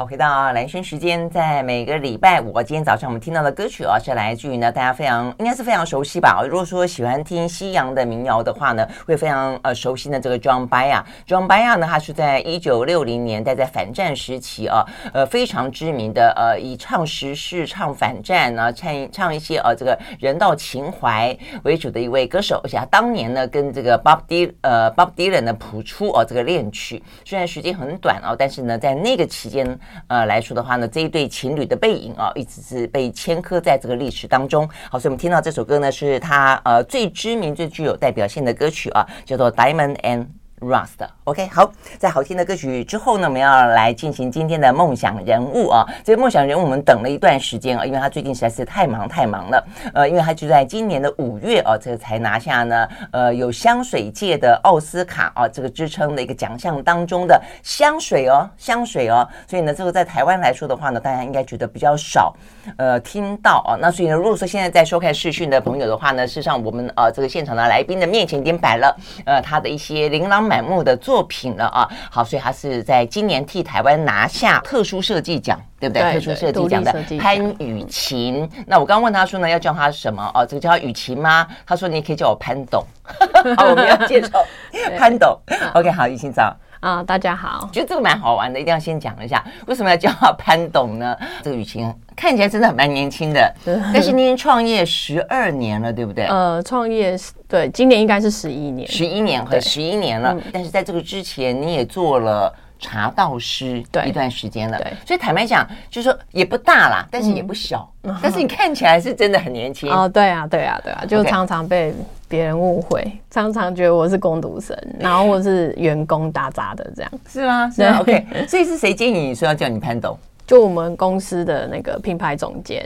好，回到兰萱时间，在每个礼拜五，今天早上我们听到的歌曲啊，是来自于呢大家非常应该是非常熟悉吧？如果说喜欢听西洋的民谣的话呢，会非常呃熟悉的这个 John Byard。John Byard 呢，他是在一九六零年代在反战时期啊，呃非常知名的呃以唱时事、唱反战啊，唱唱一些呃这个人道情怀为主的一位歌手。而且他当年呢跟这个 Bob D 呃 Bob Dylan 呢谱出哦这个恋曲，虽然时间很短哦，但是呢在那个期间。呃，来说的话呢，这一对情侣的背影啊，一直是被牵刻在这个历史当中。好，所以我们听到这首歌呢，是他呃最知名、最具有代表性的歌曲啊，叫做《Diamond and》。Rust，OK，好，在好听的歌曲之后呢，我们要来进行今天的梦想人物啊。这个梦想人物我们等了一段时间啊，因为他最近实在是太忙太忙了。呃，因为他就在今年的五月啊，这个才拿下呢，呃，有香水界的奥斯卡啊这个支撑的一个奖项当中的香水哦，香水哦。所以呢，这个在台湾来说的话呢，大家应该觉得比较少呃听到啊。那所以呢，如果说现在在收看视讯的朋友的话呢，事实上我们呃这个现场的来宾的面前已经摆了呃他的一些琳琅满目的作品了啊，好，所以他是在今年替台湾拿下特殊设计奖，对不对？对，特殊设计奖的潘雨晴。那我刚刚问他说呢，要叫他什么？哦，这个叫雨晴吗？他说你也可以叫我潘董。好，我们要介绍 潘董。OK，好，雨晴早。啊，大家好，觉得这个蛮好玩的，一定要先讲一下，为什么要叫他潘董呢？这个雨晴看起来真的蛮年轻的，但是您创业十二年了，对不对？呃，创业对，今年应该是十一年，十一年和十一年了。但是在这个之前，你也做了。茶道师对一段时间了，对，所以坦白讲，就是说也不大啦，但是也不小，嗯、但是你看起来是真的很年轻哦。对啊，对啊，对啊，就常常被别人误会.常常觉得我是工读生，然后我是员工打杂的这样，是吗？是吗？OK，所以是谁建议你说要叫你潘董？就我们公司的那个品牌总监，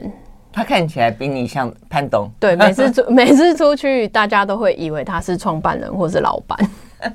他看起来比你像潘董。对，每次出 每次出去，大家都会以为他是创办人或是老板。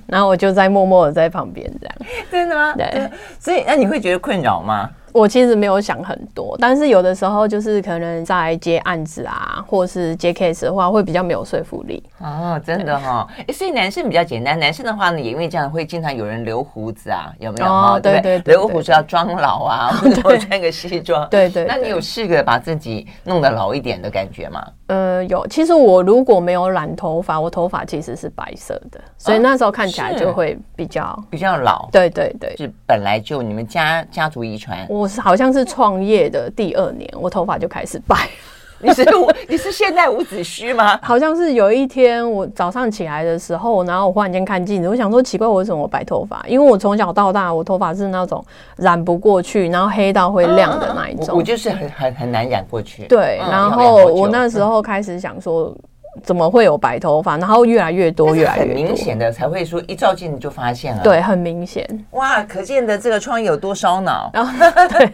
然后我就在默默的在旁边这样，真的吗？对，所以那你会觉得困扰吗？我其实没有想很多，但是有的时候就是可能在接案子啊，或是接 case 的话，会比较没有说服力。哦，真的哈、所以男生比较简单，男生的话呢，也因为这样会经常有人留胡子啊，有没有？哦，对对，对，留胡子要装老啊，或者穿个西装。对对。那你有试着把自己弄得老一点的感觉吗？呃，有。其实我如果没有染头发，我头发其实是白色的，所以那时候看起来就会比较比较老。对对对，是本来就你们家家族遗传。我是好像是创业的第二年，我头发就开始白。你是你是现在伍子胥吗？好像是有一天我早上起来的时候，然后我忽然间看镜子，我想说奇怪，我为什么我白头发？因为我从小到大，我头发是那种染不过去，然后黑到会亮的那一种。我，我就是很很很难染过去。对，然后我那时候开始想说。怎么会有白头发？然后越来越多，越来越明显的才会说一照镜子就发现了。对，很明显。哇，可见的这个创业有多烧脑。然后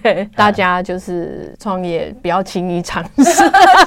对大家就是创业不要轻易尝试，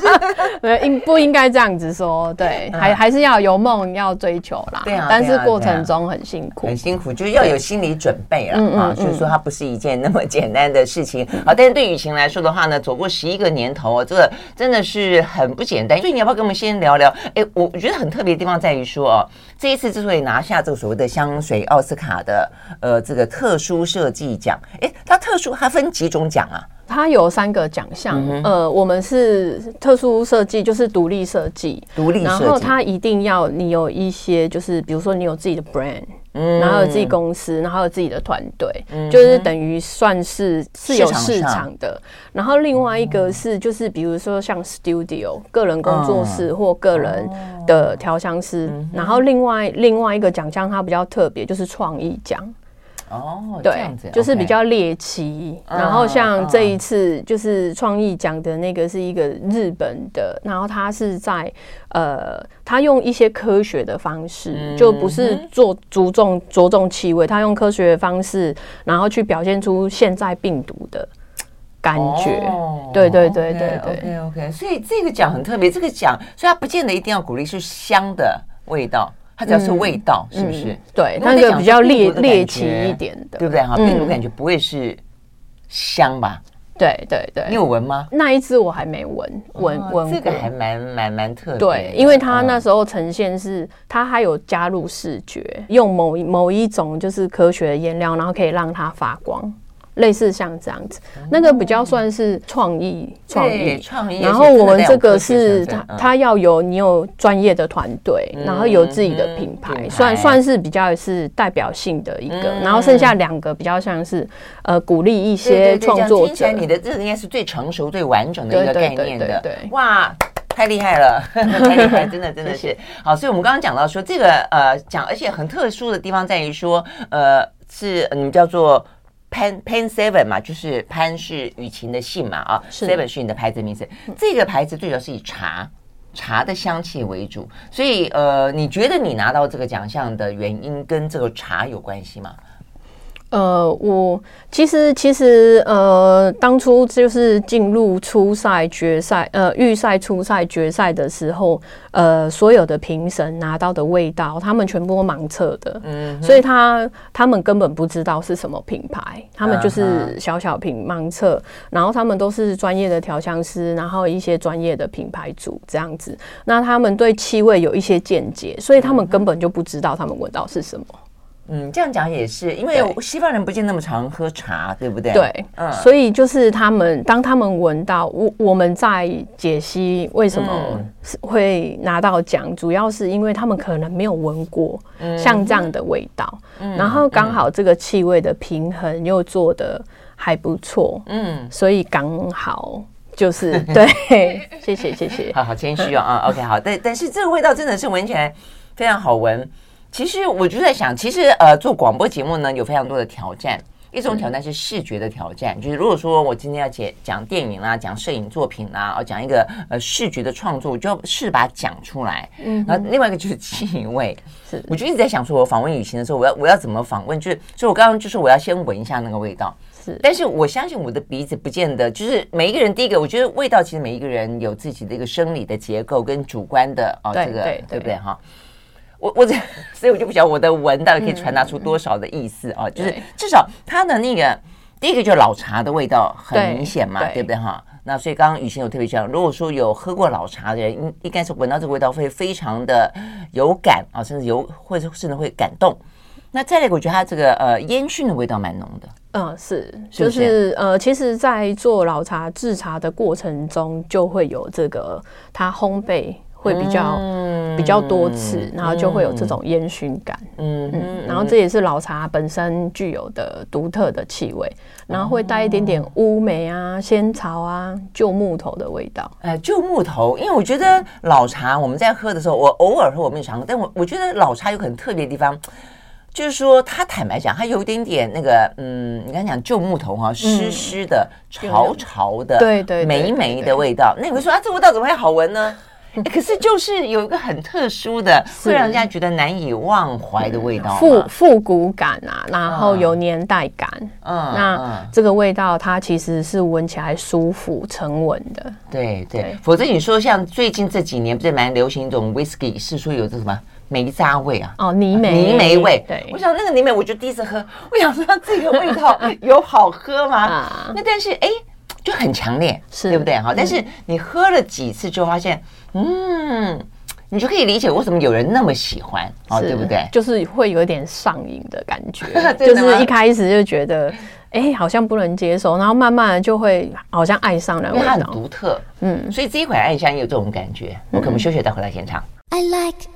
对，应不应该这样子说？对，还还是要有梦要追求啦。对啊。但是过程中很辛苦，很辛苦，就是要有心理准备了啊。就是说它不是一件那么简单的事情。好，但是对雨晴来说的话呢，走过十一个年头，这个真的是很不简单。所以你要不要跟我们先聊聊？哎，我觉得很特别的地方在于说哦，这一次之所以拿下这个所谓的香水奥斯卡的呃这个特殊设计奖，哎，它特殊它分几种奖啊？它有三个奖项，嗯、呃，我们是特殊设计，就是独立设计，独立设计，然后它一定要你有一些，就是比如说你有自己的 brand。然后有自己公司，然后有自己的团队，嗯、就是等于算是是有市场的。然后另外一个是，就是比如说像 studio 个人工作室或个人的调香师。嗯、然后另外另外一个奖项它比较特别，就是创意奖。哦，对，就是比较猎奇。然后像这一次就是创意奖的那个是一个日本的，然后他是在呃，他用一些科学的方式，就不是做着重着重气味，他用科学的方式，然后去表现出现在病毒的感觉。对对对对对，OK OK。所以这个奖很特别，这个奖所以它不见得一定要鼓励是香的味道。它只要是味道，是不是？对，那个比较猎猎奇一点的，对不对？哈，病毒感觉不会是香吧？对对对，你有闻吗？那一支我还没闻，闻闻这个还蛮蛮蛮特别。对，因为它那时候呈现是它还有加入视觉，用某某一种就是科学的颜料，然后可以让它发光。类似像这样子，嗯、那个比较算是创意创意创意。然后我们这个是它它要有你有专业的团队，嗯、然后有自己的品牌，嗯、算算是比较是代表性的一个。嗯、然后剩下两个比较像是呃鼓励一些创作者。听起来你的这个应该是最成熟、最完整的一个概念的。对，对，对，哇！太厉害了，太厉害，真的真的是好。所以，我们刚刚讲到说，这个呃，讲而且很特殊的地方在于说，呃，是你们叫做潘潘 Seven 嘛，就是潘是雨晴的姓嘛啊，Seven 是你的牌子名字。这个牌子最主要是以茶茶的香气为主，所以呃，你觉得你拿到这个奖项的原因跟这个茶有关系吗？呃，我其实其实呃，当初就是进入初赛、决赛、呃预赛、初赛、决赛的时候，呃，所有的评审拿到的味道，他们全部都盲测的，嗯，所以他他们根本不知道是什么品牌，他们就是小小瓶盲测，然后他们都是专业的调香师，然后一些专业的品牌组这样子，那他们对气味有一些见解，所以他们根本就不知道他们闻到是什么。嗯，这样讲也是，因为西方人不见那么常喝茶，对不对？对，嗯，所以就是他们当他们闻到我我们在解析为什么会拿到奖，嗯、主要是因为他们可能没有闻过像这样的味道，嗯、然后刚好这个气味的平衡又做的还不错，嗯，所以刚好就是 对，谢谢谢谢，好好谦虚哦，啊，OK 好，但但是这个味道真的是闻起来非常好闻。其实我就在想，其实呃，做广播节目呢，有非常多的挑战。一种挑战是视觉的挑战，就是如果说我今天要讲讲电影啦，讲摄影作品啦，哦，讲一个呃视觉的创作，我就要试把它讲出来。嗯，然后另外一个就是气味，是，我就一直在想说，我访问雨晴的时候，我要我要怎么访问？就是，所以我刚刚就是我要先闻一下那个味道，是。但是我相信我的鼻子不见得，就是每一个人第一个，我觉得味道其实每一个人有自己的一个生理的结构跟主观的哦，这个对不对哈？我我这，所以我就不晓得我的文到底可以传达出多少的意思啊？就是至少它的那个第一个就是老茶的味道很明显嘛，对，不对哈？那所以刚刚雨欣有特别讲，如果说有喝过老茶的人，应应该是闻到这个味道会非常的有感啊，甚至有或者甚至会感动。那再来，我觉得它这个呃烟熏的味道蛮浓的。嗯，是，就是呃，其实，在做老茶制茶的过程中，就会有这个它烘焙。会比较、嗯、比较多次，然后就会有这种烟熏感，嗯嗯，然后这也是老茶本身具有的独特的气味，然后会带一点点乌梅啊、仙草啊、旧木头的味道。哎，旧木头，因为我觉得老茶我们在喝的时候，我偶尔喝我没有尝过，但我我觉得老茶有很特别的地方，就是说它坦白讲，它有一点点那个，嗯，你刚才讲旧木头哈，湿湿的、潮潮的，对对，霉霉的味道。那你会说啊，这味道怎么会好闻呢？欸、可是就是有一个很特殊的，会让人家觉得难以忘怀的味道，复复古感啊，然后有年代感。嗯，那这个味道它其实是闻起来舒服、沉稳的。对对，对否则你说像最近这几年不是蛮流行一种 whisky，是说有这什么梅渣味啊？哦，泥煤泥煤味。对，我想那个泥煤，我就第一次喝，我想说这个味道 有好喝吗？啊、那但是哎。就很强烈，是。对不对？哈，但是你喝了几次之后，发现，嗯，你就可以理解为什么有人那么喜欢，哦，对不对？就是会有点上瘾的感觉，就是一开始就觉得，哎，好像不能接受，然后慢慢的就会好像爱上了，因为它很独特，嗯，所以这一款爱香也有这种感觉。我可不可以休息再回到现场？I like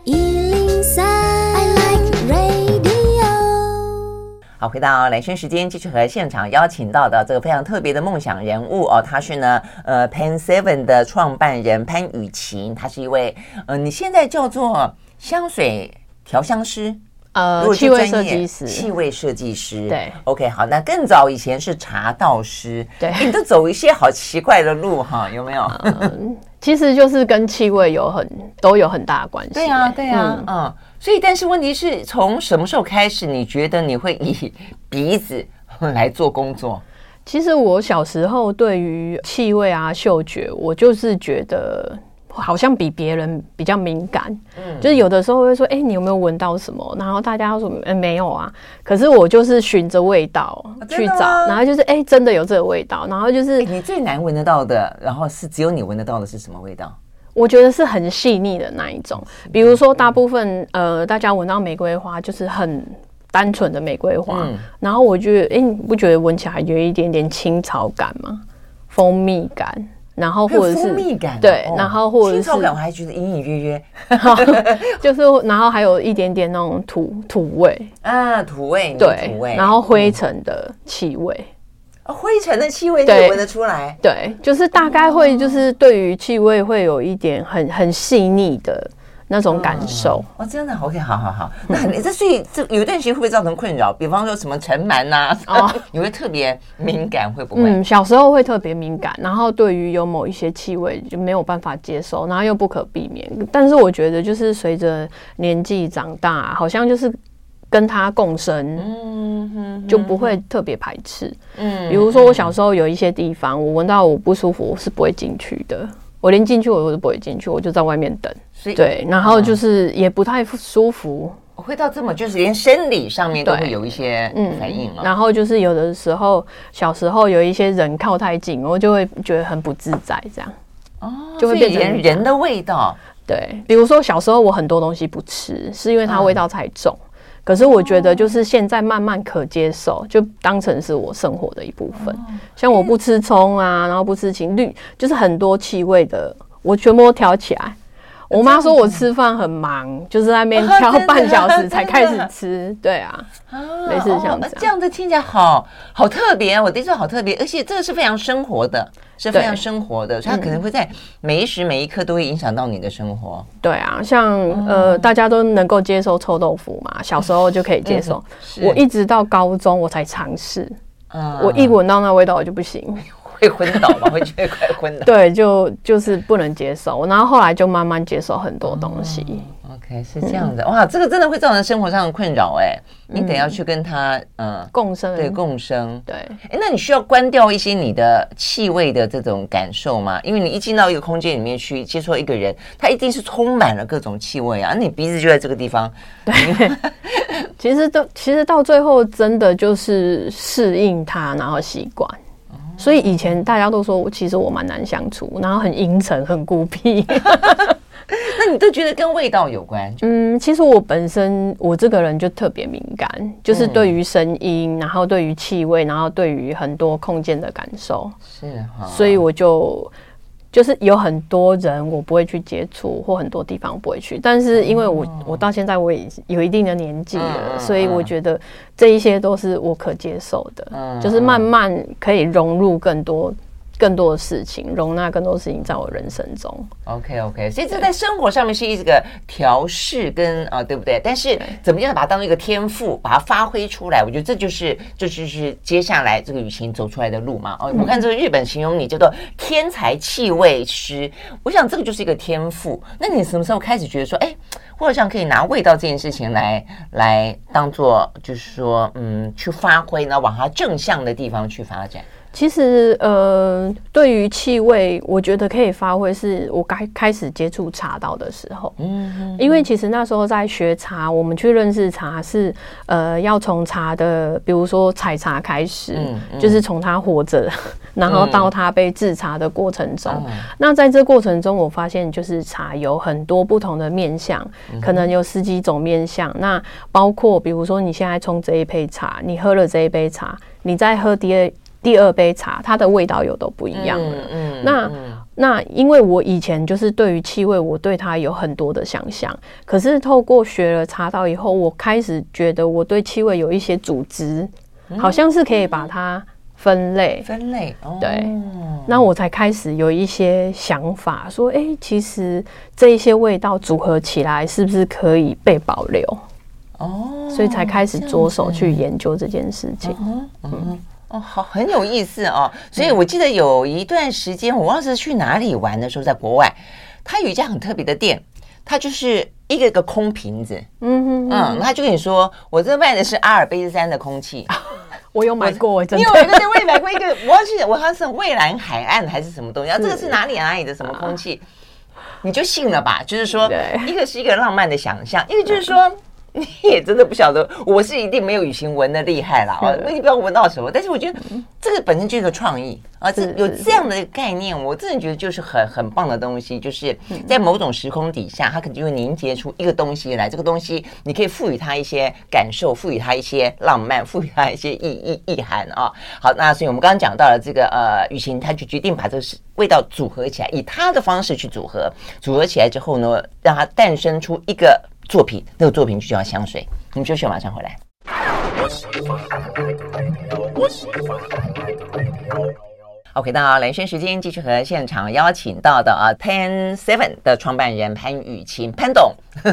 好，回到兰萱时间，继续和现场邀请到的这个非常特别的梦想人物哦，他是呢，呃，Pan Seven 的创办人潘雨晴，他是一位，呃，你现在叫做香水调香师，呃，气味设计师，气味设计师，对，OK，好，那更早以前是茶道师，对，你都走一些好奇怪的路哈，有没有？嗯，其实就是跟气味有很都有很大的关系，对啊，对啊，嗯。嗯所以，但是问题是从什么时候开始，你觉得你会以鼻子来做工作？其实我小时候对于气味啊、嗅觉，我就是觉得好像比别人比较敏感。嗯，就是有的时候会说：“哎、欸，你有没有闻到什么？”然后大家都说：“哎、欸，没有啊。”可是我就是循着味道去找，啊、然后就是哎、欸，真的有这个味道。然后就是、欸、你最难闻得到的，然后是只有你闻得到的是什么味道？我觉得是很细腻的那一种，比如说大部分呃，大家闻到玫瑰花就是很单纯的玫瑰花，嗯、然后我觉得，哎，你不觉得闻起来有一点点青草感吗？蜂蜜感，然后或者是蜂蜜感，对，然后或者是我还觉得隐隐约约，就是然后还有一点点那种土土味。啊，土味，对，土味，然后灰尘的气味。嗯。灰尘的气味你也闻得出来，对，就是大概会就是对于气味会有一点很很细腻的那种感受。哦，真的，OK，好好好。那你这所以这有一段时间会不会造成困扰？比方说什么尘螨呐，哦，你会特别敏感，会不会？嗯，小时候会特别敏感，然后对于有某一些气味就没有办法接受，然后又不可避免。但是我觉得就是随着年纪长大，好像就是。跟他共生，嗯哼，就不会特别排斥。嗯，比如说我小时候有一些地方，我闻到我不舒服，我是不会进去的。我连进去我都不会进去，我就在外面等。所以对，然后就是也不太舒服。会到这么，就是连生理上面都会有一些反应了。然后就是有的时候，小时候有一些人靠太近，我就会觉得很不自在，这样。哦，就会变成人的味道。对，比如说小时候我很多东西不吃，是因为它味道太重。可是我觉得，就是现在慢慢可接受，就当成是我生活的一部分。像我不吃葱啊，然后不吃青绿，就是很多气味的，我全部都挑起来。我妈说我吃饭很忙，就是在那边挑半小时才开始吃。对啊，类似像这样。这样子听起来好好特别，我的确好特别，而且这个是非常生活的，是非常生活的，所以它可能会在每一时每一刻都会影响到你的生活。对啊，像呃，大家都能够接受臭豆腐嘛，小时候就可以接受。我一直到高中我才尝试，我一闻到那味道我就不行。会昏倒吗？会觉得快昏倒？对，就就是不能接受，然后后来就慢慢接受很多东西。哦、OK，是这样的，嗯、哇，这个真的会造成生活上的困扰哎。你得要去跟他嗯、呃、共生，对共生，对。哎，那你需要关掉一些你的气味的这种感受吗？因为你一进到一个空间里面去接触一个人，他一定是充满了各种气味啊，那你鼻子就在这个地方。对，其实到其实到最后真的就是适应他，然后习惯。所以以前大家都说我其实我蛮难相处，然后很阴沉、很孤僻。那你都觉得跟味道有关？嗯，其实我本身我这个人就特别敏感，就是对于声音，然后对于气味，然后对于很多空间的感受。是哈，所以我就。就是有很多人我不会去接触，或很多地方我不会去。但是因为我我到现在我也有一定的年纪了，所以我觉得这一些都是我可接受的，就是慢慢可以融入更多。更多的事情，容纳更多的事情在我人生中。OK OK，所以这在生活上面是一个调试跟啊，对不对？但是怎么样把它当做一个天赋，把它发挥出来？我觉得这就是这就是接下来这个雨晴走出来的路嘛。哦，我看这个日本形容你叫做天才气味师，我想这个就是一个天赋。那你什么时候开始觉得说，哎，我好像可以拿味道这件事情来来当做，就是说，嗯，去发挥，呢往它正向的地方去发展？其实，呃，对于气味，我觉得可以发挥，是我该开始接触茶道的时候。嗯，嗯，因为其实那时候在学茶，我们去认识茶是，呃，要从茶的，比如说采茶开始，就是从它活着，然后到它被制茶的过程中。嗯、那在这过程中，我发现就是茶有很多不同的面向，嗯、可能有十几种面向。那包括比如说你现在冲这一杯茶，你喝了这一杯茶，你在喝第二。第二杯茶，它的味道又都不一样了。嗯，嗯，那那因为我以前就是对于气味，我对它有很多的想象。可是透过学了茶道以后，我开始觉得我对气味有一些组织，好像是可以把它分类。分类，对。那我才开始有一些想法，说，哎、欸，其实这一些味道组合起来，是不是可以被保留？哦，所以才开始着手去研究这件事情。嗯。哦，好，很有意思哦。所以我记得有一段时间，我忘了是去哪里玩的时候，在国外，他有一家很特别的店，他就是一个一个空瓶子，嗯嗯嗯，他就跟你说，我这卖的是阿尔卑斯山的空气，我有买过，真的，你有一个我也买过一个，我要去，我好像是蔚蓝海岸还是什么东西，然后这个是哪里哪里的什么空气，你就信了吧？就是说，一个是一个浪漫的想象，一个就是说。你也真的不晓得，我是一定没有雨晴闻的厉害啦。我也不知道闻到什么，但是我觉得这个本身就是个创意啊，这有这样的概念，我真的觉得就是很很棒的东西。就是在某种时空底下，它可能就会凝结出一个东西来。这个东西你可以赋予它一些感受，赋予它一些浪漫，赋予它一些意意意涵啊。好，那所以我们刚刚讲到了这个呃，雨晴他就决定把这个味道组合起来，以他的方式去组合，组合起来之后呢，让它诞生出一个。作品，那个作品就叫香水。你们休息，马上回来。好，兰萱时间继续和现场邀请到的啊，Ten Seven 的创办人潘雨晴潘董，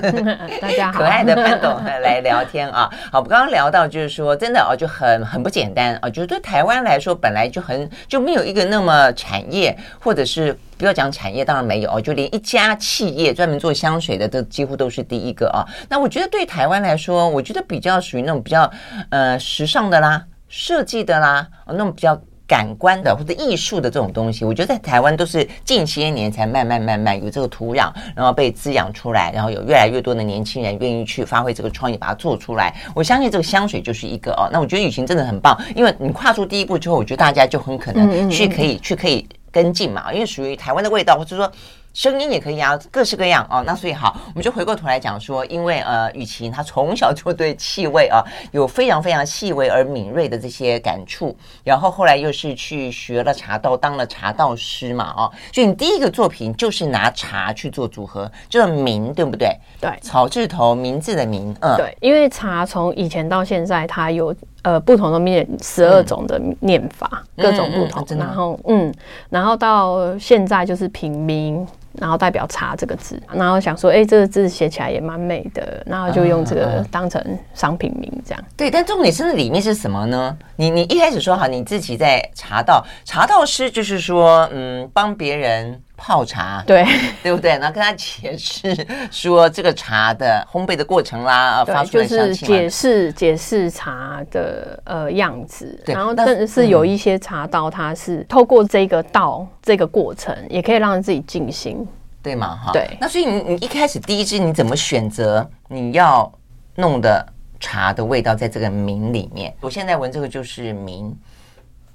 大家好，可爱的潘董 来聊天啊。好，我们刚刚聊到就是说，真的啊，就很很不简单啊，就是对台湾来说，本来就很就没有一个那么产业，或者是不要讲产业，当然没有哦，就连一家企业专门做香水的，都几乎都是第一个啊。那我觉得对台湾来说，我觉得比较属于那种比较呃时尚的啦，设计的啦，那种比较。感官的或者艺术的这种东西，我觉得在台湾都是近些年才慢慢慢慢有这个土壤，然后被滋养出来，然后有越来越多的年轻人愿意去发挥这个创意，把它做出来。我相信这个香水就是一个哦。那我觉得雨晴真的很棒，因为你跨出第一步之后，我觉得大家就很可能去可以去可以跟进嘛，因为属于台湾的味道，或者说。声音也可以啊，各式各样哦。那所以好，我们就回过头来讲说，因为呃，雨晴她从小就对气味啊有非常非常细微而敏锐的这些感触，然后后来又是去学了茶道，当了茶道师嘛，哦，所以你第一个作品就是拿茶去做组合，叫做茗，对不对？对，草字头名字的名，嗯，对，因为茶从以前到现在，它有。呃，不同的念十二种的念法，嗯、各种不同。嗯嗯、然后，嗯，然后到现在就是品茗，然后代表茶这个字。然后想说，哎、欸，这个字写起来也蛮美的，然后就用这个当成商品名这样。对，但重点是那里面是什么呢？你你一开始说好，你自己在茶道，茶道师就是说，嗯，帮别人。泡茶，对对不对？然后跟他解释说这个茶的烘焙的过程啦，对发出来就是解释解释茶的呃样子。对然后但是有一些茶道，它是透过这个道、嗯、这个过程，也可以让自己静心，对吗？哈，对。那所以你你一开始第一支你怎么选择你要弄的茶的味道在这个茗里面？我现在闻这个就是茗。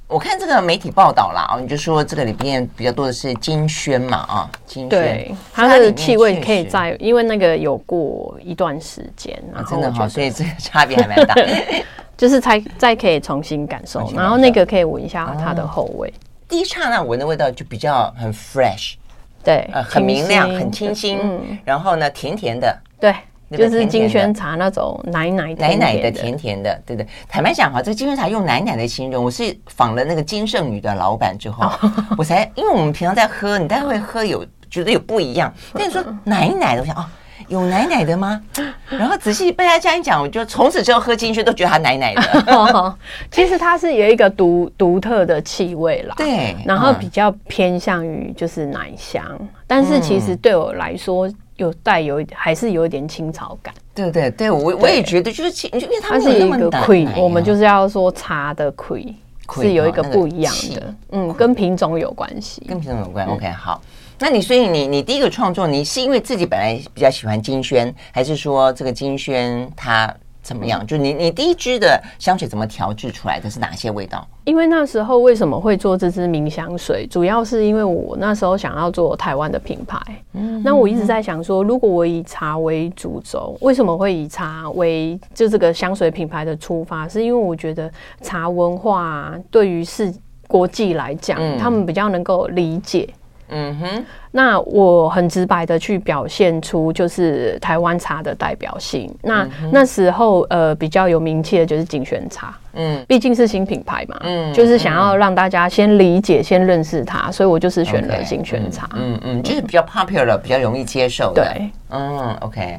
我看这个媒体报道啦，哦，你就说这个里边比较多的是金萱嘛，啊，金萱，对，它的气味可以在，因为那个有过一段时间，啊，真的好，所以这个 差别还蛮大，就是才再可以重新感受，然后那个可以闻一下它的后味，第一刹那闻的味道就比较很 fresh，对，呃，很明亮，很清新，然后呢，甜甜的，对。就是金萱茶那种奶奶奶奶的甜甜的，对对。坦白讲哈，这金萱茶用奶奶的形容，我是仿了那个金圣宇的老板之后，我才因为我们平常在喝，你大概会喝有觉得有不一样，但你说奶奶的，我想哦，有奶奶的吗？然后仔细被他这样一讲，我就从此之后喝金萱都觉得它奶奶的。其实它是有一个独独特的气味啦，对，然后比较偏向于就是奶香，但是其实对我来说。有带有一点，还是有一点青草感，对对对，我我也觉得就是青，因为它是一个 cream，我们就是要说茶的 cream 是有一个不一样的，嗯，跟品种有关系，跟品种有关。OK，好，那你所以你你第一个创作，你是因为自己本来比较喜欢金萱，还是说这个金萱它？怎么样？就你你第一支的香水怎么调制出来的？是哪些味道？因为那时候为什么会做这支茗香水？主要是因为我那时候想要做台湾的品牌。嗯，那我一直在想说，如果我以茶为主轴，为什么会以茶为就这个香水品牌的出发？是因为我觉得茶文化对于是国际来讲，嗯、他们比较能够理解。嗯哼，那我很直白的去表现出就是台湾茶的代表性。那、嗯、那时候呃比较有名气的就是景轩茶，嗯，毕竟是新品牌嘛，嗯，就是想要让大家先理解、嗯、先认识它，所以我就是选了景轩茶，嗯嗯，就是比较 popular，比较容易接受的，对，嗯，OK。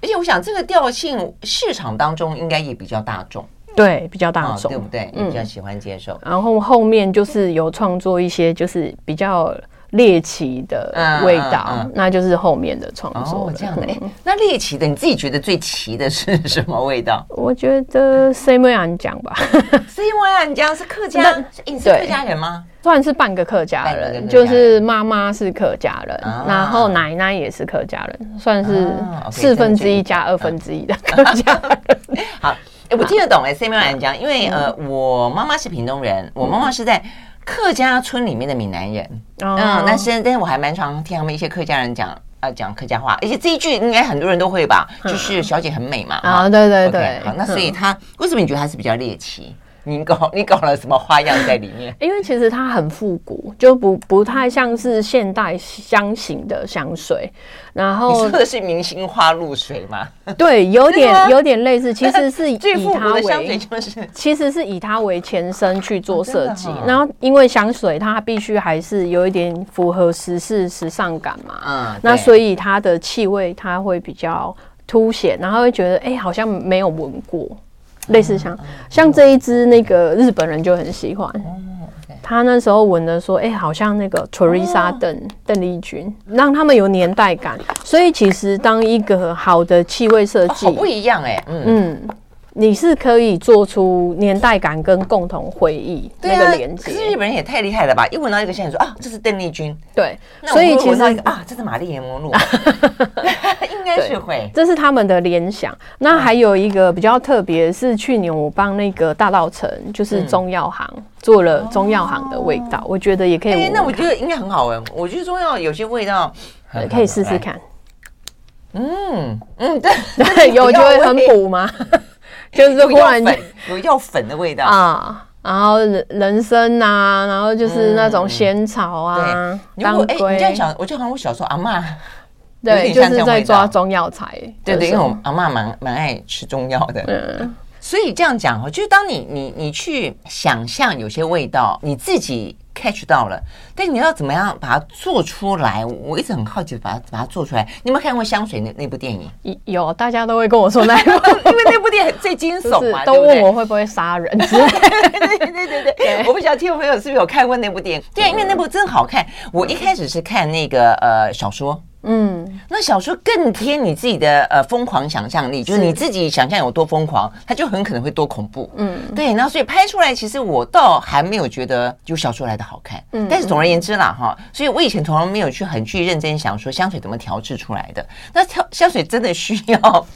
而且我想这个调性市场当中应该也比较大众，对，比较大众、哦，对不对？嗯，比较喜欢接受。然后后面就是有创作一些就是比较。猎奇的味道，嗯嗯嗯、那就是后面的创作。哦，这样的。哎，那猎奇的，你自己觉得最奇的是什么味道？我觉得 C M 安江吧。C M 安江是客家，你是客家人吗？算是半个客家人，就是妈妈是客家人，然后奶奶也是客家人，算是四分之一加二分之一的客家人。好，哎，我听得懂哎，Samuel 来讲，因为呃，我妈妈是屏东人，我妈妈是在客家村里面的闽南人，嗯，那是但是我还蛮常听他们一些客家人讲。要讲客家话，而且这一句应该很多人都会吧？就是小姐很美嘛。啊，对对对。好，那所以他为什么你觉得他是比较猎奇？你搞你搞了什么花样在里面？因为其实它很复古，就不不太像是现代香型的香水。然后你说的是明星花露水吗？对，有点有点类似，其实是 以它为香水就是，其实是以它为前身去做设计。然后因为香水它必须还是有一点符合时事时尚感嘛，嗯，那所以它的气味它会比较凸显，然后会觉得哎，好像没有闻过。类似像像这一支那个日本人就很喜欢，他那时候闻的说，哎，好像那个 Teresa 邓邓丽君，让他们有年代感。所以其实当一个好的气味设计，不一样哎，嗯。你是可以做出年代感跟共同回忆那个连接。可是日本人也太厉害了吧！一闻到一个香水说啊，这是邓丽君。对，所以其实啊，这是玛丽莲梦露，应该是会。这是他们的联想。那还有一个比较特别，是去年我帮那个大稻城，就是中药行做了中药行的味道，我觉得也可以。哎，那我觉得应该很好闻。我觉得中药有些味道 可以试试看。嗯嗯，对对，有觉得很补吗？就是忽然有药粉的味道啊，然后人人参啊，然后就是那种仙草啊。当归，你这样想，我就好像我小时候阿嬷，对，就是在抓中药材。对对，因为我阿嬷蛮蛮爱吃中药的。嗯，所以这样讲哈，就是当你你你去想象有些味道，你自己。catch 到了，但你要怎么样把它做出来？我一直很好奇，把它把它做出来。你有没有看过香水那那部电影？有，大家都会跟我说那部，因为那部电影最惊悚嘛，都问我会不会杀人之类。对对对对 对，我不晓得听众朋友是不是有看过那部电影？对，因为那部真好看。我一开始是看那个呃小说。嗯，那小说更贴你自己的呃疯狂想象力，就是你自己想象有多疯狂，它就很可能会多恐怖。嗯，对，然后所以拍出来，其实我倒还没有觉得就小说来的好看。嗯，但是总而言之啦，哈，所以我以前从来没有去很去认真想说香水怎么调制出来的。那调香水真的需要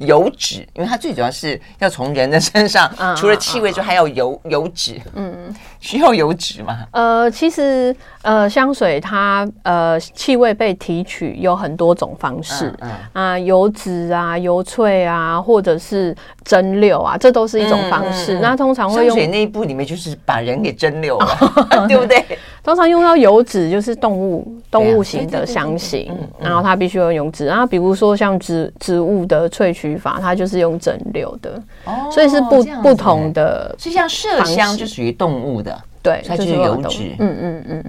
油脂，因为它最主要是要从人的身上，除了气味之外，还要油油脂。嗯，需要油脂吗？呃，其实呃，香水它呃气味被提取。有很多种方式，啊，油脂啊，油萃啊，或者是蒸馏啊，这都是一种方式。那通常会用香水那一步里面就是把人给蒸馏了，对不对？通常用到油脂就是动物动物型的香型，然后它必须用油脂。然后比如说像植植物的萃取法，它就是用蒸馏的，哦、所以是不不同的。就像麝香就属于动物的，对，它就是油脂。嗯嗯嗯。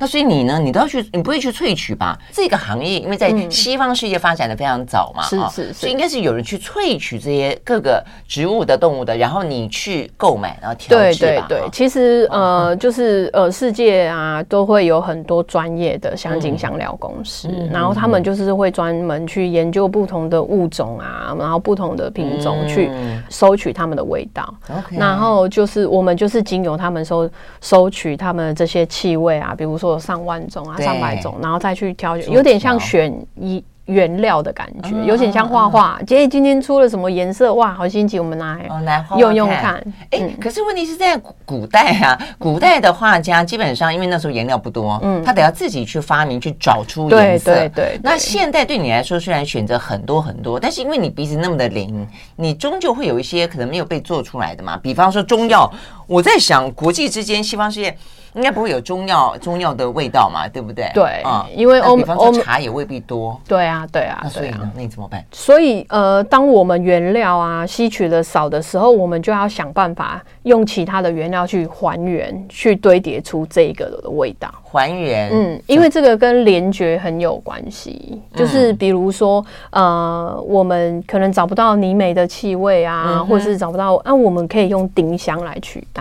那所以你呢？你都要去，你不会去萃取吧？这个行业因为在西方世界发展的非常早嘛，是是是，所以应该是有人去萃取这些各个植物的、动物的，然后你去购买，然后调制。对对对，其实呃，就是呃，世界啊都会有很多专业的香精香料公司，然后他们就是会专门去研究不同的物种啊，然后不同的品种去收取他们的味道。然后就是我们就是经由他们收收取他们这些气味啊，比如说。有上万种啊，上百种，然后再去挑选，有点像选一原料的感觉，有点像画画。姐姐今天出了什么颜色？哇，好新奇，我们拿来用用看。哎，可是问题是在古代啊，古代的画家基本上因为那时候颜料不多，嗯，他得要自己去发明，去找出颜色。对对对。那现代对你来说，虽然选择很多很多，但是因为你鼻子那么的灵，你终究会有一些可能没有被做出来的嘛。比方说中药，我在想国际之间，西方世界。应该不会有中药中药的味道嘛，对不对？对，嗯，因为欧比方说茶也未必多。对啊，对啊，那所以呢，那你怎么办？所以呃，当我们原料啊吸取的少的时候，我们就要想办法用其他的原料去还原，去堆叠出这个的味道。还原，嗯，因为这个跟联觉很有关系，就是比如说呃，我们可能找不到泥煤的气味啊，或者是找不到，那我们可以用丁香来取代。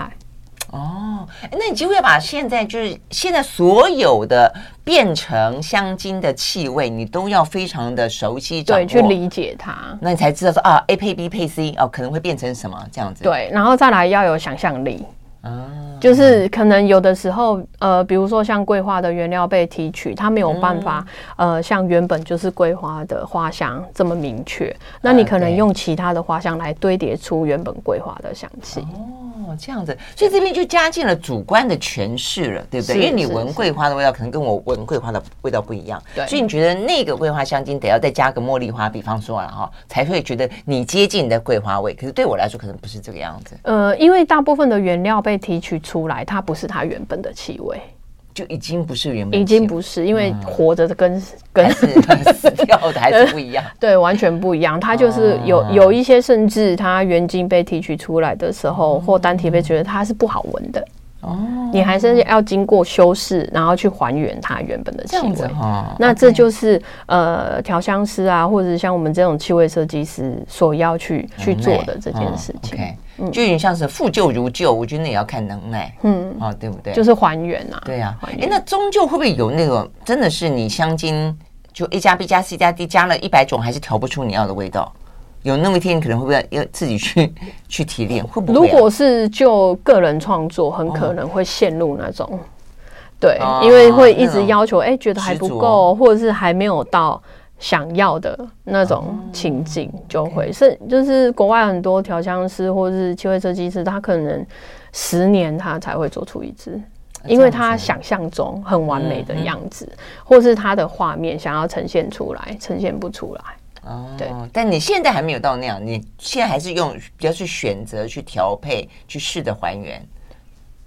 哦，那你几乎要把现在就是现在所有的变成香精的气味，你都要非常的熟悉，对，去理解它，那你才知道说啊，A 配 B 配 C 哦，可能会变成什么这样子。对，然后再来要有想象力。啊，就是可能有的时候，呃，比如说像桂花的原料被提取，它没有办法，嗯、呃，像原本就是桂花的花香这么明确。那你可能用其他的花香来堆叠出原本桂花的香气。哦，这样子，所以这边就加进了主观的诠释了，对不对？因为你闻桂花的味道，可能跟我闻桂花的味道不一样。对，所以你觉得那个桂花香精得要再加个茉莉花，比方说了哈，才会觉得你接近你的桂花味。可是对我来说，可能不是这个样子。呃，因为大部分的原料被提取出来，它不是它原本的气味，就已经不是原本，已经不是，因为活着的跟、嗯、跟 死掉的还是不一样，对，完全不一样。它就是有有一些，甚至它原精被提取出来的时候，或单体被觉得它是不好闻的。哦，你还是要经过修饰，然后去还原它原本的气味。哦、那这就是、okay. 呃，调香师啊，或者是像我们这种气味设计师所要去、嗯、去做的这件事情。嗯、就有点像是复旧如旧，我觉得那也要看能耐。嗯，啊、哦，对不对？就是还原啊。对呀、啊。哎，那终究会不会有那个真的是你香精就 A 加 B 加 C 加 D 加了一百种，还是调不出你要的味道？有那么一天，你可能会不会要自己去去提炼？会不会、啊？如果是就个人创作，很可能会陷入那种，哦、对、哦，因为会一直要求，哎、欸，觉得还不够，或者是还没有到想要的那种情境，就会、哦、是就是国外很多调香师或者是气味设计师，他可能十年他才会做出一支，因为他想象中很完美的样子，嗯嗯、或是他的画面想要呈现出来，呈现不出来。哦，对，但你现在还没有到那样，你现在还是用比较去选择、去调配、去试着还原。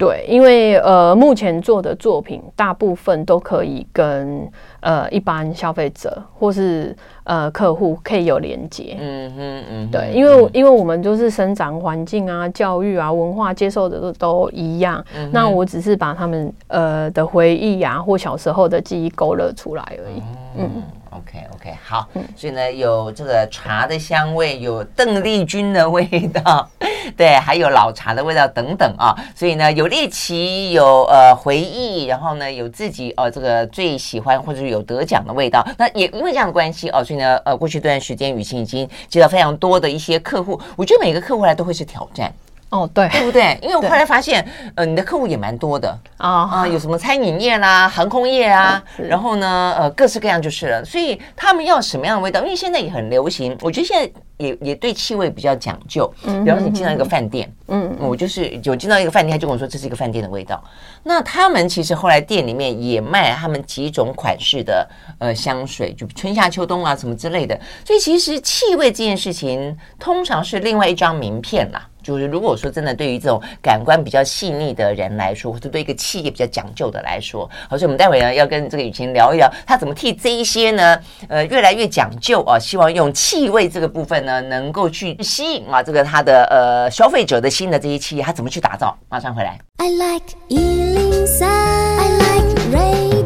对，因为呃，目前做的作品大部分都可以跟呃一般消费者或是呃客户可以有连接。嗯哼嗯，对，因为、嗯、因为我们就是生长环境啊、教育啊、文化接受的都都一样、嗯。那我只是把他们呃的回忆啊或小时候的记忆勾勒出来而已。嗯。嗯 OK OK 好，所以呢，有这个茶的香味，有邓丽君的味道，对，还有老茶的味道等等啊。所以呢，有猎奇，有呃回忆，然后呢，有自己呃这个最喜欢或者有得奖的味道。那也因为这样的关系哦，所以呢，呃，过去这段时间雨晴已经接到非常多的一些客户，我觉得每个客户来都会是挑战。哦，对，对不对？因为我后来发现，呃，你的客户也蛮多的啊啊、呃，有什么餐饮业啦、航空业啊，然后呢，呃，各式各样就是了。所以他们要什么样的味道？因为现在也很流行，我觉得现在也也对气味比较讲究。嗯，比方说你进到一个饭店，嗯，我就是有进到一个饭店，他就跟我说这是一个饭店的味道。那他们其实后来店里面也卖他们几种款式的呃香水，就春夏秋冬啊什么之类的。所以其实气味这件事情，通常是另外一张名片啦。就是如果说真的，对于这种感官比较细腻的人来说，或者对一个企业比较讲究的来说，好，所以我们待会呢要跟这个雨晴聊一聊，他怎么替这一些呢，呃，越来越讲究啊，希望用气味这个部分呢，能够去吸引啊，这个他的呃消费者的新的这些企业，他怎么去打造？马上回来。I like 103, I like rain.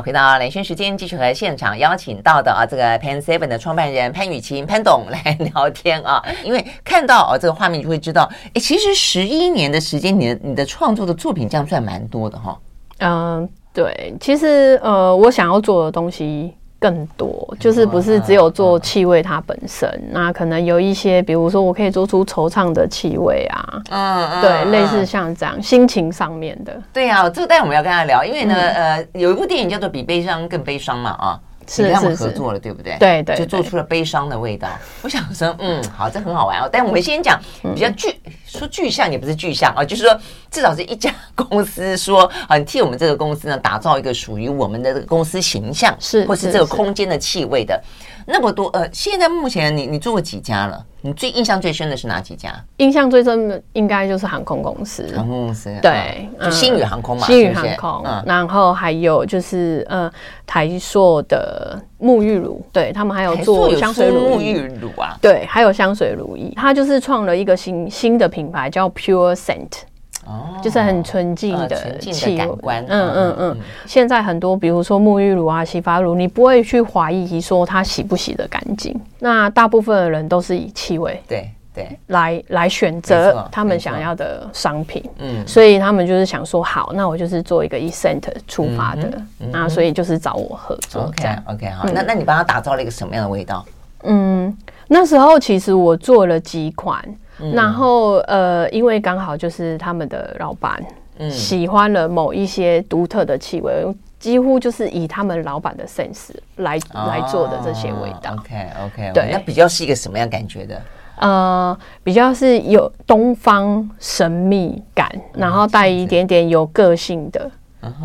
回到连线时间，继续和现场邀请到的啊，这个 Pan Seven 的创办人潘雨晴潘董 来聊天啊。因为看到啊这个画面，就会知道，哎，其实十一年的时间，你的你的创作的作品这样算蛮多的哈、嗯，对，其实呃，我想要做的东西。更多就是不是只有做气味它本身，嗯，那可能有一些，比如说我可以做出惆怅的气味啊，嗯，对，嗯，类似像这样心情上面的。对啊，这个待会我们要跟他聊，因为呢，嗯，呃，有一部电影叫做《比悲伤更悲伤》嘛，啊。是跟他们合作了，对不对？对对，就做出了悲伤的味道。我想说，嗯，好，这很好玩哦。但我们先讲比较具，说具象也不是具象啊，就是说至少是一家公司说啊，你替我们这个公司呢打造一个属于我们的这个公司形象，是或是这个空间的气味的。那么多呃，现在目前你你做过几家了？你最印象最深的是哪几家？印象最深的应该就是航空公司，航空公司对，嗯、就星宇航空嘛，星宇航空。嗯，然后还有就是呃台硕的沐浴乳，对他们还有做香水乳沐浴乳啊，对，还有香水乳液，他就是创了一个新新的品牌叫 Pure Scent。哦，就是很纯净的气味，嗯嗯嗯，嗯。现在很多，比如说沐浴乳啊、洗发乳，你不会去怀疑说它洗不洗得干净。那大部分的人都是以气味。对对来来选择他们想要的商品。嗯，所以他们就是想说，好，那我就是做一个以 scent 出发的，那所以就是找我合作。OK OK 好，那那你帮他打造了一个什么样的味道？嗯，那时候其实我做了几款。嗯、然后呃，因为刚好就是他们的老板喜欢了某一些独特的气味。几乎就是以他们老板的 sense 来、哦、来做的这些味道。OK OK，对，那比较是一个什么样感觉的？呃，比较是有东方神秘感，嗯、然后带一点点有个性的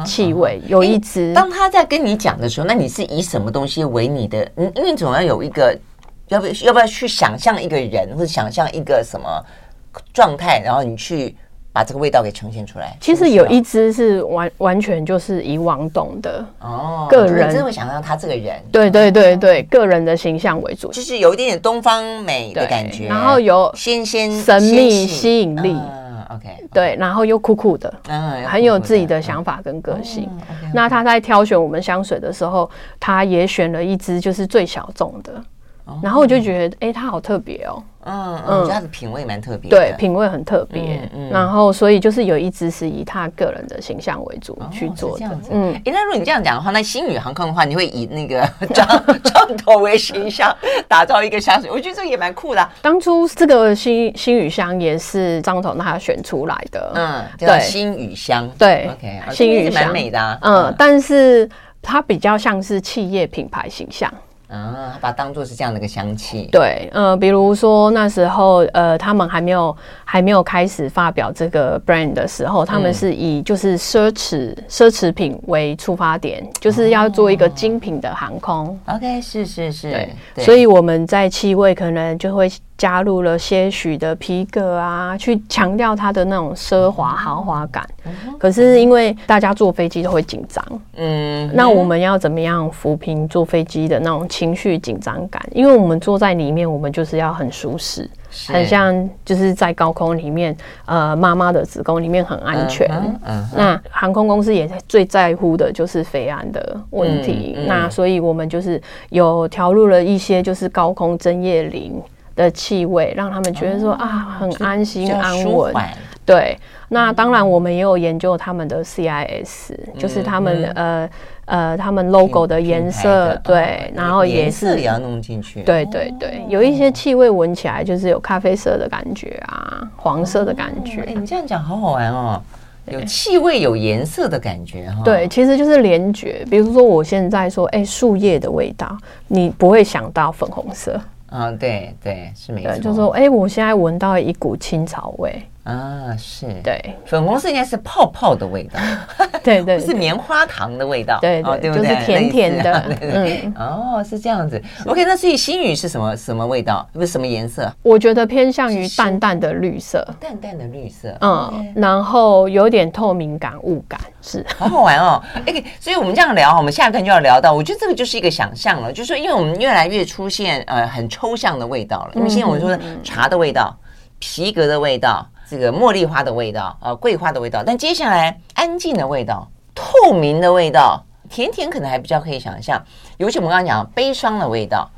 气味。嗯、有一支、欸，当他在跟你讲的时候，那你是以什么东西为你的？嗯，因为总要有一个，要不要不要去想象一个人，或者想象一个什么状态，然后你去。把这个味道给呈现出来。其实有一支是完完全就是以王董的哦，个人真的会想象他这个人，对对对对，个人的形象为主，就是有一点点东方美的感觉，然后有仙仙神秘吸引力。嗯，OK，对，然后又酷酷的，嗯，很有自己的想法跟个性。那他在挑选我们香水的时候，他也选了一支就是最小众的。然后我就觉得，哎，他好特别哦。嗯嗯，我觉得他的品味蛮特别。对，品味很特别。嗯，然后所以就是有一支是以他个人的形象为主去做的。嗯，哎，那如果你这样讲的话，那星宇航空的话，你会以那个 张 张头为形象打造一个香水，我觉得这个也蛮酷的。当初这个星星宇香也是张头他选出来的。嗯，对，星宇香。对，OK，星宇香蛮美的。嗯，但是它比较像是企业品牌形象。啊，把它当做是这样的一个香气。对，呃，比如说那时候，呃，他们还没有还没有开始发表这个 brand 的时候，他们是以就是奢侈奢侈品为出发点，就是要做一个精品的航空。OK，是是是，对，所以我们在气味可能就会。加入了些许的皮革啊，去强调它的那种奢华豪华感。可是因为大家坐飞机都会紧张，嗯，那我们要怎么样抚平坐飞机的那种情绪紧张感？因为我们坐在里面，我们就是要很舒适，很像就是在高空里面，呃，妈妈的子宫里面很安全。那航空公司也最在乎的就是飞安的问题。那所以我们就是有调入了一些就是高空针叶林。的气味让他们觉得说啊，很安心安稳。对，那当然我们也有研究他们的 CIS，就是他们呃呃他们 logo 的颜色，对，然后颜色也要弄进去。对对对，有一些气味闻起来就是有咖啡色的感觉啊，黄色的感觉。哎，你这样讲好好玩哦，有气味有颜色的感觉哈。对，其实就是联觉。比如说我现在说，哎，树叶的味道，你不会想到粉红色。嗯，对对，是没错。就是说，哎，我现在闻到一股青草味啊，是。对，粉红色应该是泡泡的味道，对 对，是棉花糖的味道，对对，就是甜甜的。嗯，哦，是这样子。OK，那所以星宇是什么什么味道？不是什么颜色？我觉得偏向于淡淡的绿色，淡淡的绿色。嗯，然后有点透明感、雾感。是，好好玩哦。哎，所以我们这样聊，我们下一段就要聊到，我觉得这个就是一个想象了，就是说，因为我们越来越出现呃很抽象的味道了。因为现在我们说的茶的味道、皮革的味道、这个茉莉花的味道、呃桂花的味道，但接下来安静的味道、透明的味道、甜甜可能还比较可以想象，尤其我们刚刚讲悲伤的味道，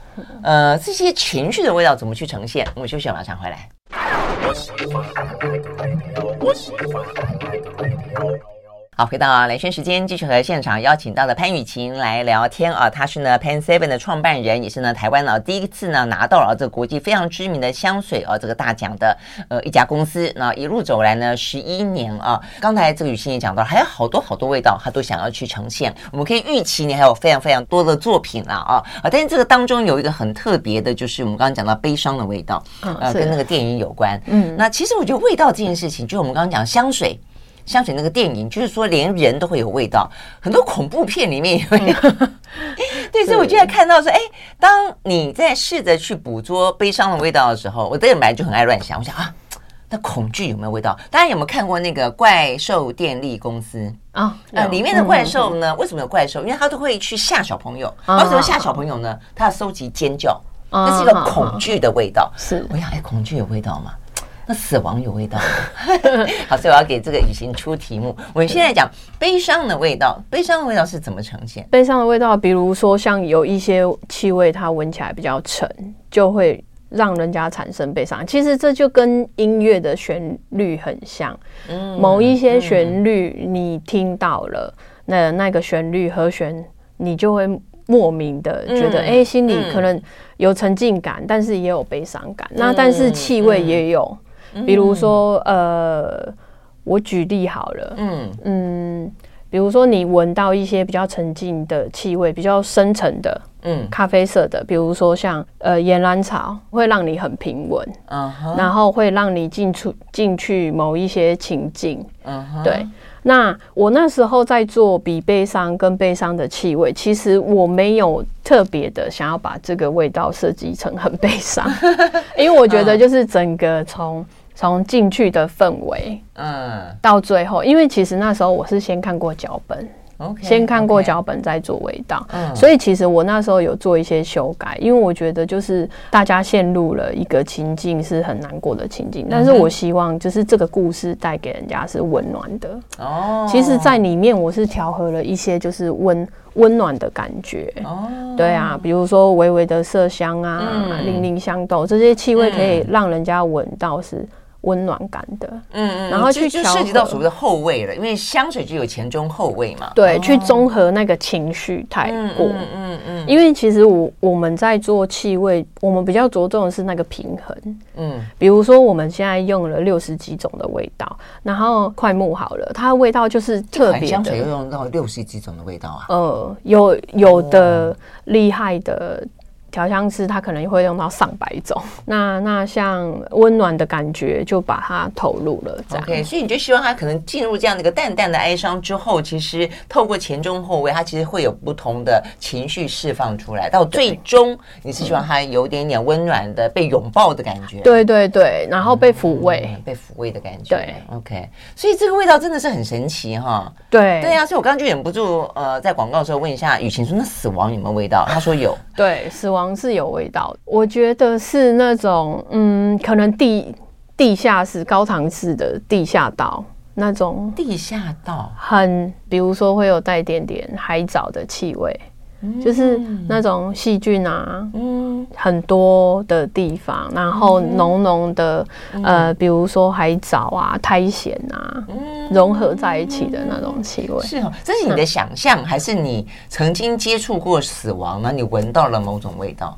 呃这些情绪的味道怎么去呈现？我们休息，马上回来。好，回到雷军时间，继续和现场邀请到的潘雨晴来聊天啊。她是呢 Pan Seven 的创办人，也是呢台湾呢第一次呢拿到了这个国际非常知名的香水啊这个大奖的呃一家公司。那一路走来呢十一年啊，刚才这个雨晴也讲到，还有好多好多味道，她都想要去呈现。我们可以预期你还有非常非常多的作品了啊啊！但是这个当中有一个很特别的，就是我们刚刚讲到悲伤的味道，呃，跟那个电影有关。嗯，那其实我觉得味道这件事情，就是我们刚刚讲香水。香水那个电影，就是说连人都会有味道，很多恐怖片里面也会有。对，所以我就在看到说，哎，当你在试着去捕捉悲伤的味道的时候，我这个人本来就很爱乱想，我想啊，那恐惧有没有味道？大家有没有看过那个怪兽电力公司啊？呃，里面的怪兽呢，为什么有怪兽？因为他都会去吓小朋友。为什么吓小朋友呢？他要收集尖叫，那是一个恐惧的味道。是，我想，哎，恐惧有味道吗？那死亡有味道，好，所以我要给这个雨晴出题目。我们现在讲悲伤的味道，悲伤的味道是怎么呈现？悲伤的味道，比如说像有一些气味，它闻起来比较沉，就会让人家产生悲伤。其实这就跟音乐的旋律很像，嗯，某一些旋律你听到了，那那个旋律和弦，你就会莫名的觉得，哎，心里可能有沉浸感，但是也有悲伤感。那但是气味也有。比如说，呃，我举例好了，嗯。嗯，比如说你闻到一些比较沉静的气味，比较深沉的，嗯，咖啡色的，比如说像呃岩兰草，会让你很平稳，嗯哼，然后会让你进出进去某一些情境，嗯哼，对。那我那时候在做比悲伤跟悲伤的气味，其实我没有特别的想要把这个味道设计成很悲伤，因为我觉得就是整个从从进去的氛围，嗯，到最后，因为其实那时候我是先看过脚本。Okay, 先看过脚本再做味道，okay. 所以其实我那时候有做一些修改，因为我觉得就是大家陷入了一个情境是很难过的情境，但是我希望就是这个故事带给人家是温暖的。哦，其实，在里面我是调和了一些就是温温暖的感觉。哦，对啊，比如说微微的麝香啊，零、嗯、零香豆这些气味可以让人家闻到是。温暖感的，嗯嗯，然后去就涉及到所谓的后味了，因为香水就有前中后味嘛。对，哦、去综合那个情绪太过，嗯嗯嗯，嗯。因为其实我我们在做气味，我们比较着重的是那个平衡。嗯，比如说我们现在用了六十几种的味道，然后快木好了，它的味道就是特别。香水又用到六十几种的味道啊？呃，有有的厉害的。调香师他可能会用到上百种，那那像温暖的感觉就把它投入了，这样。OK，所以你就希望他可能进入这样的一个淡淡的哀伤之后，其实透过前中后味，他其实会有不同的情绪释放出来。到最终，你是希望他有点点温暖的被拥抱的感觉。对对对，然后被抚慰、嗯，被抚慰的感觉。对，OK。所以这个味道真的是很神奇哈。对对啊，所以我刚刚就忍不住呃，在广告的时候问一下雨晴说：“那死亡有没有味道？”他说有。对，死亡。是有味道，我觉得是那种，嗯，可能地地下室、高糖式的地下道那种地下道，很，比如说会有带点点海藻的气味。就是那种细菌啊，嗯，很多的地方，然后浓浓的、嗯，呃，比如说海藻啊、苔藓啊、嗯，融合在一起的那种气味。是哦，这是你的想象、嗯，还是你曾经接触过死亡呢？你闻到了某种味道？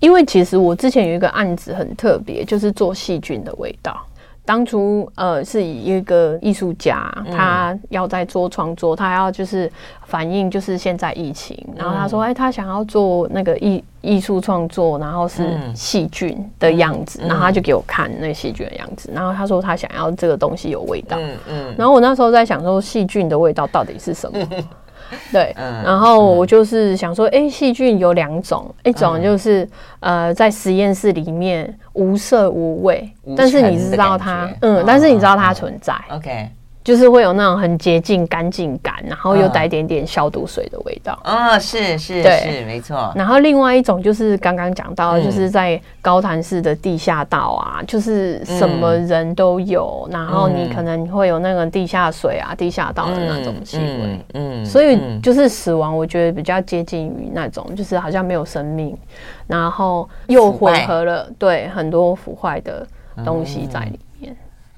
因为其实我之前有一个案子很特别，就是做细菌的味道。当初呃，是以一个艺术家，他要在做创作，他要就是反映就是现在疫情，然后他说，哎，他想要做那个艺艺术创作，然后是细菌的样子，然后他就给我看那细菌的样子，然后他说他想要这个东西有味道，嗯嗯，然后我那时候在想说，细菌的味道到底是什么？对，然后我就是想说，哎，细菌有两种，一种就是呃，在实验室里面无色无味，但是你知道它，嗯，但是你知道它存在，OK。就是会有那种很洁净、干净感，然后又带点点消毒水的味道。嗯、哦，是是是，没错。然后另外一种就是刚刚讲到的，就是在高潭市的地下道啊、嗯，就是什么人都有、嗯，然后你可能会有那个地下水啊、地下道的那种气味。嗯，嗯，所以就是死亡，我觉得比较接近于那种，就是好像没有生命，然后又混合了对很多腐坏的东西在里面。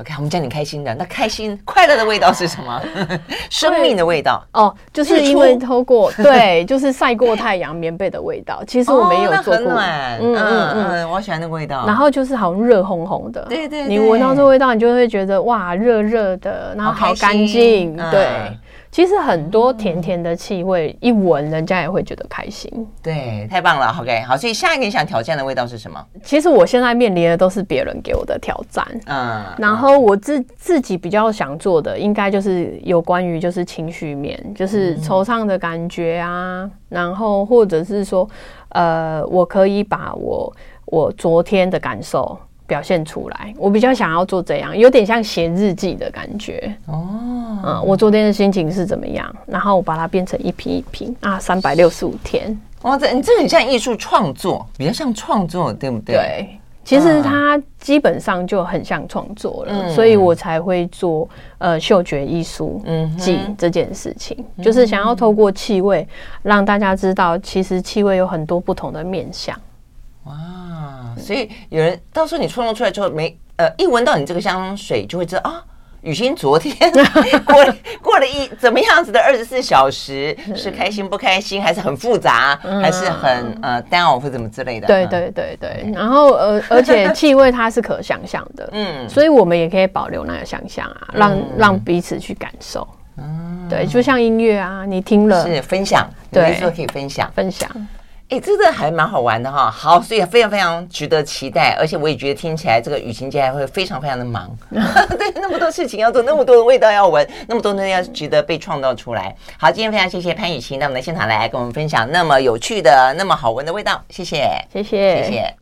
OK，我们讲点开心的。那开心、快乐的味道是什么？生命的味道。哦，就是因为透过对，就是晒过太阳棉被的味道。其实我没有做过，哦、很暖嗯嗯。嗯，我喜欢那个味道。然后就是好像热烘烘的，对对，对，你闻到这个味道，你就会觉得哇，热热的，然后好干净，对。嗯其实很多甜甜的气味，一闻人家也会觉得开心。对，太棒了。OK，好，所以下一个你想挑战的味道是什么？其实我现在面临的都是别人给我的挑战。嗯，然后我自自己比较想做的，应该就是有关于就是情绪面，就是惆怅的感觉啊，然后或者是说，呃，我可以把我我昨天的感受。表现出来，我比较想要做这样，有点像写日记的感觉哦。嗯，我昨天的心情是怎么样，然后我把它变成一瓶一瓶啊，三百六十五天。哇，这你这很像艺术创作，比较像创作，对不对？对，其实它基本上就很像创作了，嗯，所以我才会做呃嗅觉艺术记这件事情，嗯，就是想要透过气味让大家知道，其实气味有很多不同的面相。哇，所以有人到时候你创作出来之后，没呃一闻到你这个香水，就会知道啊，雨欣昨天 过了过了一怎么样子的二十四小时？是开心不开心，还是很复杂，嗯、还是很呃 down 或怎么之类的？对对对对。然后呃，而且气味它是可想象的，嗯，所以我们也可以保留那个想象啊，让、嗯、让彼此去感受。嗯，对，就像音乐啊，你听了是分享，对，说可以分享分享。哎，这个还蛮好玩的哈。好，所以非常非常值得期待，而且我也觉得听起来这个雨晴接下来会非常非常的忙，对，那么多事情要做，那么多的味道要闻，那么多东西要值得被创造出来。好，今天非常谢谢潘雨晴那我们的现场来跟我们分享那么有趣的、那么好闻的味道，谢谢，谢谢，谢谢。